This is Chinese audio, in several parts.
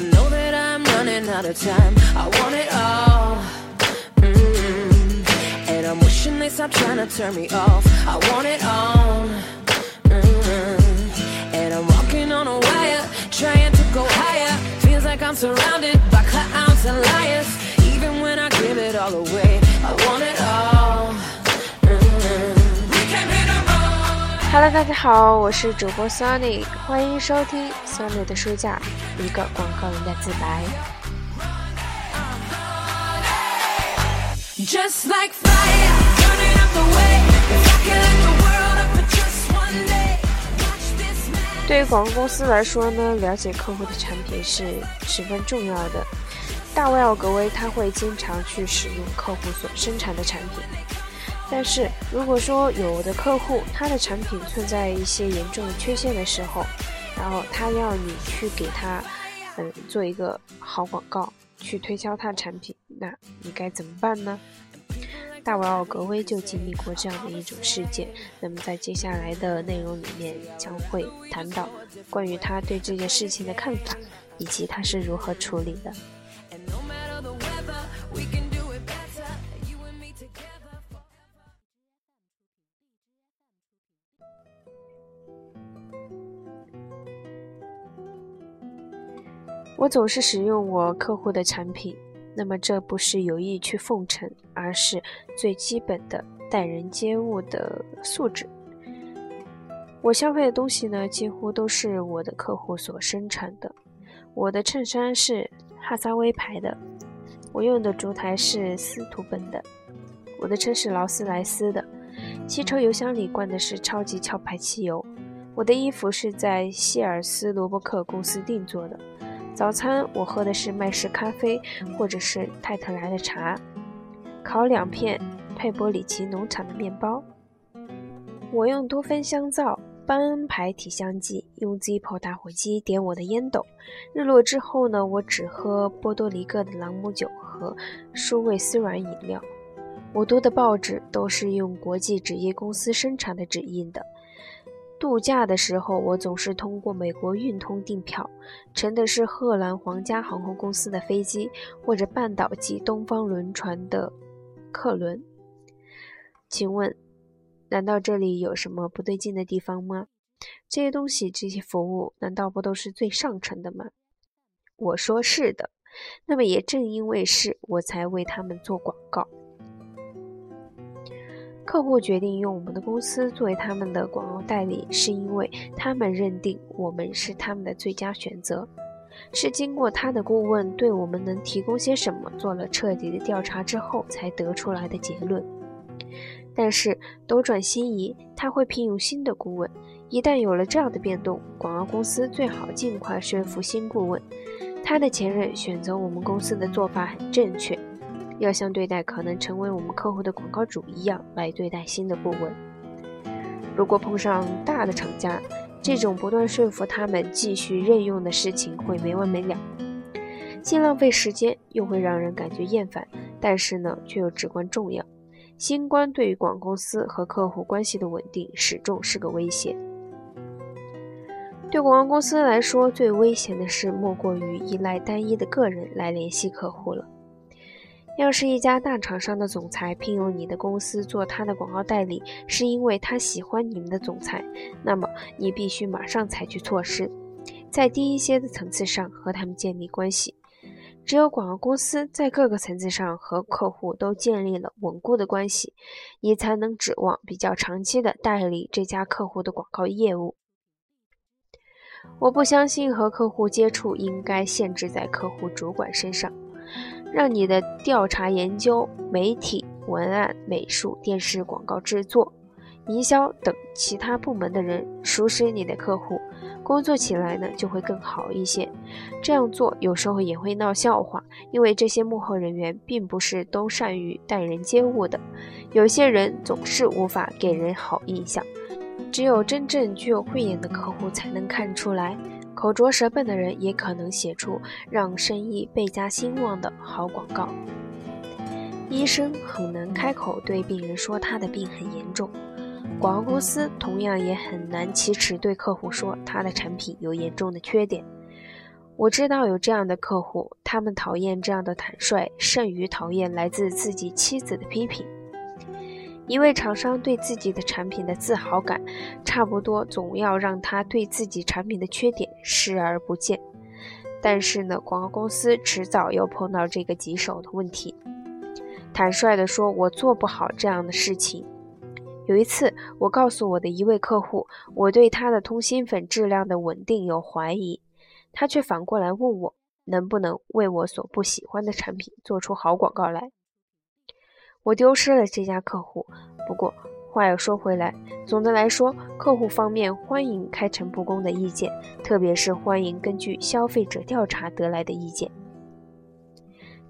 I know that I'm running out of time. I want it all. Mm-hmm. And I'm wishing they stop trying to turn me off. I want it all. Mm-hmm. And I'm walking on a wire, trying to go higher. Feels like I'm surrounded by clowns and liars. Even when I give it all away, I want it all. Hello，大家好，我是主播 Sunny，欢迎收听 Sunny 的书架，一个广告人的自白。Just like fire, burning up the way. If I could light the world up for just one day, watch this man. 对于广告公司来说呢，了解客户的产品是十分重要的。大卫奥格威他会经常去使用客户所生产的产品，但是如果说有的客户他的产品存在一些严重的缺陷的时候，然后他要你去给他，嗯，做一个好广告，去推销他产品，那你该怎么办呢？大卫奥格威就经历过这样的一种事件，那么在接下来的内容里面将会谈到关于他对这件事情的看法，以及他是如何处理的。我总是使用我客户的产品，那么这不是有意去奉承，而是最基本的待人接物的素质。我消费的东西呢，几乎都是我的客户所生产的。我的衬衫是哈萨威牌的，我用的烛台是司徒本的，我的车是劳斯莱斯的，汽车油箱里灌的是超级壳牌汽油，我的衣服是在希尔斯罗伯克公司定做的。早餐我喝的是麦式咖啡，或者是泰特莱的茶，烤两片佩伯里奇农场的面包。我用多芬香皂、班恩牌体香剂，用 Zippo 打火机点我的烟斗。日落之后呢，我只喝波多黎各的朗姆酒和舒味丝软饮料。我读的报纸都是用国际纸业公司生产的纸印的。度假的时候，我总是通过美国运通订票，乘的是荷兰皇家航空公司的飞机，或者半岛及东方轮船的客轮。请问，难道这里有什么不对劲的地方吗？这些东西、这些服务，难道不都是最上乘的吗？我说是的。那么也正因为是，我才为他们做广告。客户决定用我们的公司作为他们的广告代理，是因为他们认定我们是他们的最佳选择，是经过他的顾问对我们能提供些什么做了彻底的调查之后才得出来的结论。但是斗转星移，他会聘用新的顾问。一旦有了这样的变动，广告公司最好尽快说服新顾问，他的前任选择我们公司的做法很正确。要像对待可能成为我们客户的广告主一样来对待新的顾问。如果碰上大的厂家，这种不断说服他们继续任用的事情会没完没了，既浪费时间，又会让人感觉厌烦，但是呢，却又至关重要。新冠对于广告公司和客户关系的稳定始终是个威胁。对广告公司来说，最危险的事莫过于依赖单一的个人来联系客户了。要是一家大厂商的总裁聘用你的公司做他的广告代理，是因为他喜欢你们的总裁，那么你必须马上采取措施，在低一些的层次上和他们建立关系。只有广告公司在各个层次上和客户都建立了稳固的关系，你才能指望比较长期的代理这家客户的广告业务。我不相信和客户接触应该限制在客户主管身上。让你的调查研究、媒体、文案、美术、电视广告制作、营销等其他部门的人熟识你的客户，工作起来呢就会更好一些。这样做有时候也会闹笑话，因为这些幕后人员并不是都善于待人接物的，有些人总是无法给人好印象。只有真正具有慧眼的客户才能看出来。口拙舌笨的人也可能写出让生意倍加兴旺的好广告。医生很难开口对病人说他的病很严重，广告公司同样也很难启齿对客户说他的产品有严重的缺点。我知道有这样的客户，他们讨厌这样的坦率，甚于讨厌来自自己妻子的批评。一位厂商对自己的产品的自豪感，差不多总要让他对自己产品的缺点视而不见。但是呢，广告公司迟早要碰到这个棘手的问题。坦率地说，我做不好这样的事情。有一次，我告诉我的一位客户，我对他的通心粉质量的稳定有怀疑。他却反过来问我，能不能为我所不喜欢的产品做出好广告来？我丢失了这家客户。不过话又说回来，总的来说，客户方面欢迎开诚布公的意见，特别是欢迎根据消费者调查得来的意见。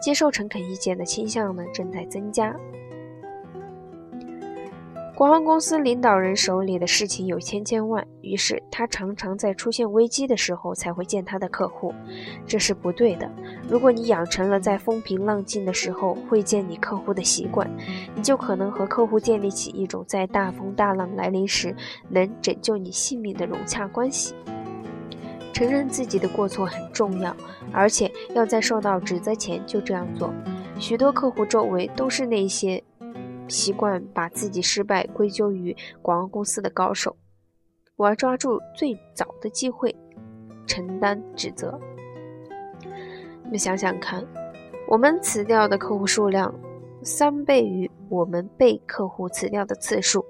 接受诚恳意见的倾向呢，正在增加。广告公司领导人手里的事情有千千万，于是他常常在出现危机的时候才会见他的客户，这是不对的。如果你养成了在风平浪静的时候会见你客户的习惯，你就可能和客户建立起一种在大风大浪来临时能拯救你性命的融洽关系。承认自己的过错很重要，而且要在受到指责前就这样做。许多客户周围都是那些。习惯把自己失败归咎于广告公司的高手，我要抓住最早的机会，承担指责。你们想想看，我们辞掉的客户数量三倍于我们被客户辞掉的次数。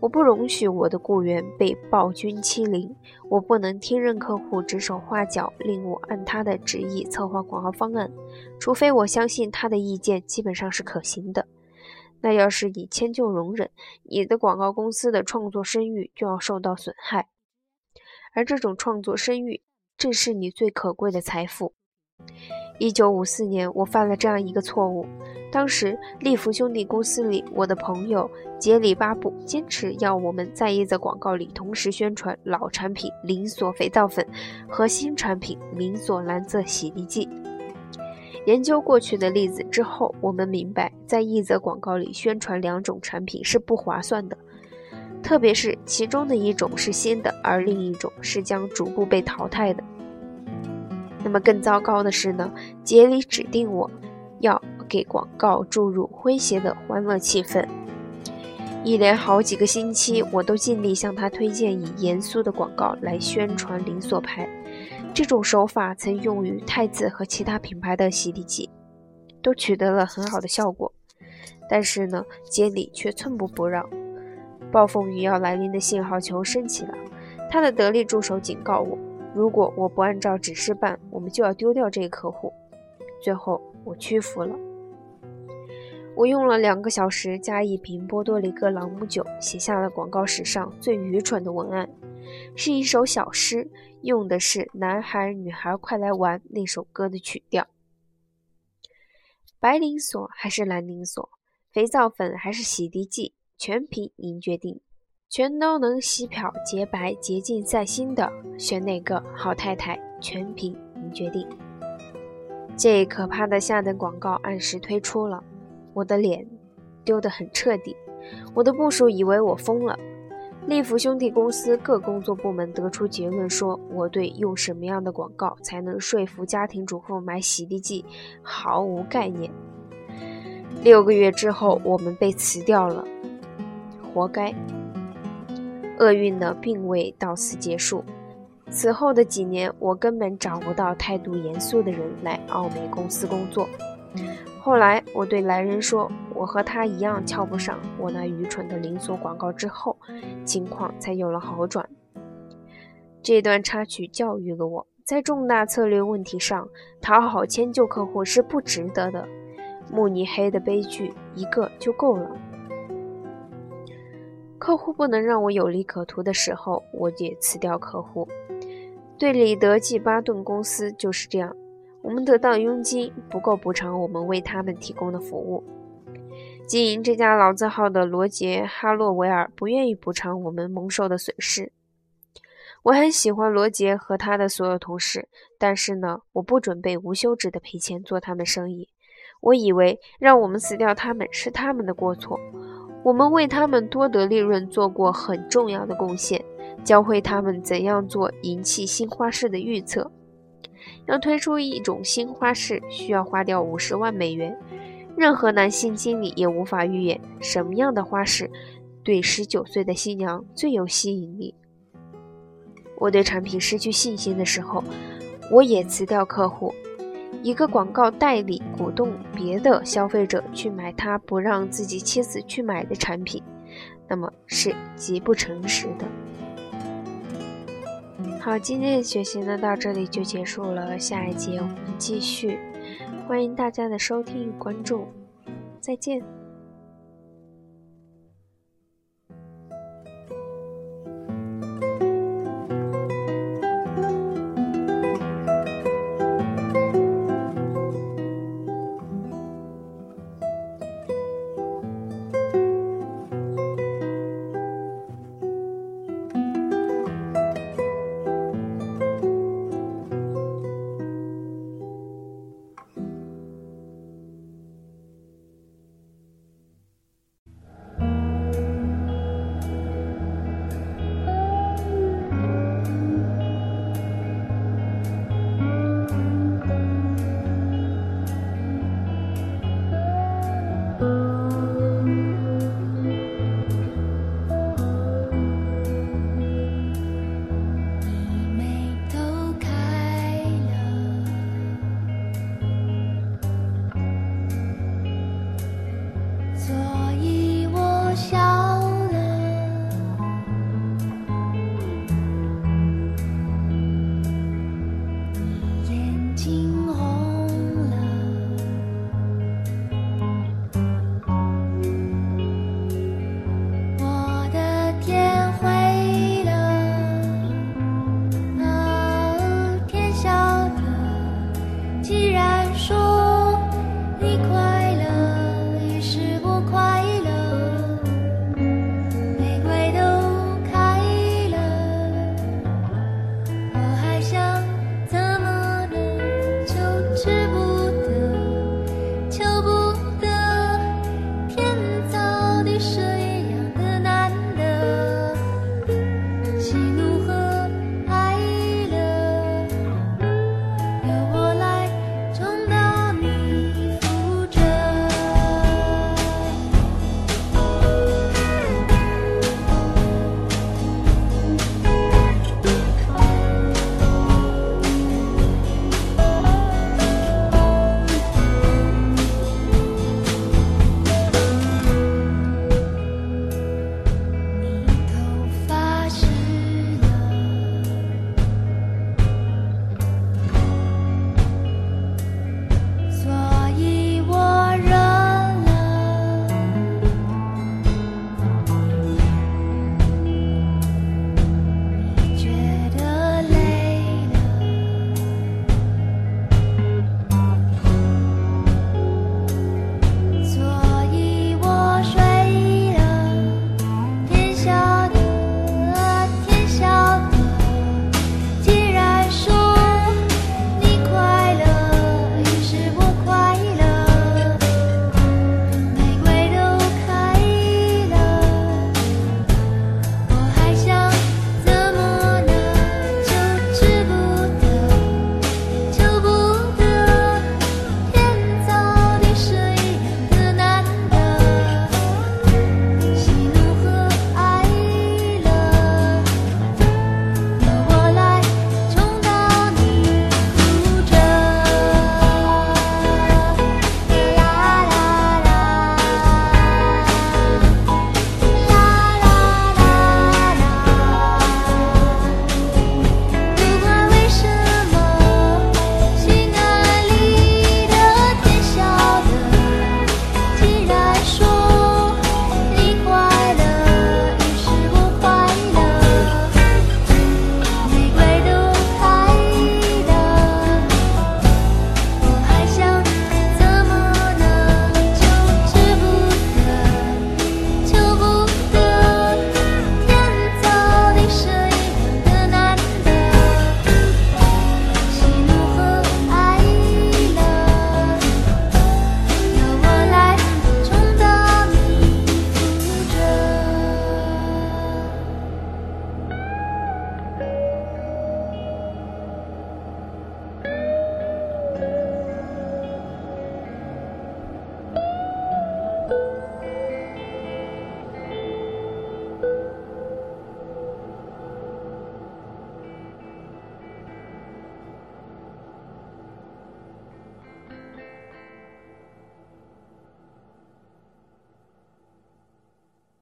我不容许我的雇员被暴君欺凌，我不能听任客户指手画脚，令我按他的旨意策划广告方案，除非我相信他的意见基本上是可行的。那要是你迁就容忍，你的广告公司的创作声誉就要受到损害，而这种创作声誉正是你最可贵的财富。一九五四年，我犯了这样一个错误。当时，利福兄弟公司里，我的朋友杰里巴布坚持要我们在一则广告里同时宣传老产品磷锁肥皂粉和新产品磷锁蓝色洗涤剂。研究过去的例子之后，我们明白，在一则广告里宣传两种产品是不划算的，特别是其中的一种是新的，而另一种是将逐步被淘汰的。那么更糟糕的是呢，杰里指定我要给广告注入诙谐的欢乐气氛，一连好几个星期，我都尽力向他推荐以严肃的广告来宣传零锁牌。这种手法曾用于太子和其他品牌的洗涤剂，都取得了很好的效果。但是呢，杰里却寸步不让。暴风雨要来临的信号球升起了，他的得力助手警告我：如果我不按照指示办，我们就要丢掉这个客户。最后，我屈服了。我用了两个小时加一瓶波多黎各朗姆酒，写下了广告史上最愚蠢的文案，是一首小诗。用的是《男孩女孩快来玩》那首歌的曲调。白磷锁还是蓝磷锁？肥皂粉还是洗涤剂？全凭您决定。全都能洗漂洁白洁净再新的，选哪个？好太太，全凭您决定。这可怕的下等广告按时推出了，我的脸丢得很彻底。我的部属以为我疯了。利福兄弟公司各工作部门得出结论说，我对用什么样的广告才能说服家庭主妇买洗涤剂毫无概念。六个月之后，我们被辞掉了，活该。厄运呢，并未到此结束。此后的几年，我根本找不到态度严肃的人来奥美公司工作。后来，我对来人说：“我和他一样瞧不上我那愚蠢的连锁广告。”之后，情况才有了好转。这段插曲教育了我，在重大策略问题上，讨好迁就客户是不值得的。慕尼黑的悲剧一个就够了。客户不能让我有利可图的时候，我也辞掉客户。对里德记巴顿公司就是这样。我们得到佣金不够补偿我们为他们提供的服务。经营这家老字号的罗杰·哈洛维尔不愿意补偿我们蒙受的损失。我很喜欢罗杰和他的所有同事，但是呢，我不准备无休止的赔钱做他们生意。我以为让我们死掉他们是他们的过错。我们为他们多得利润做过很重要的贡献，教会他们怎样做银器新花式的预测。要推出一种新花式，需要花掉五十万美元。任何男性经理也无法预言什么样的花式对十九岁的新娘最有吸引力。我对产品失去信心的时候，我也辞掉客户。一个广告代理鼓动别的消费者去买他不让自己妻子去买的产品，那么是极不诚实的。好，今天的学习呢到这里就结束了，下一节我们继续。欢迎大家的收听与关注，再见。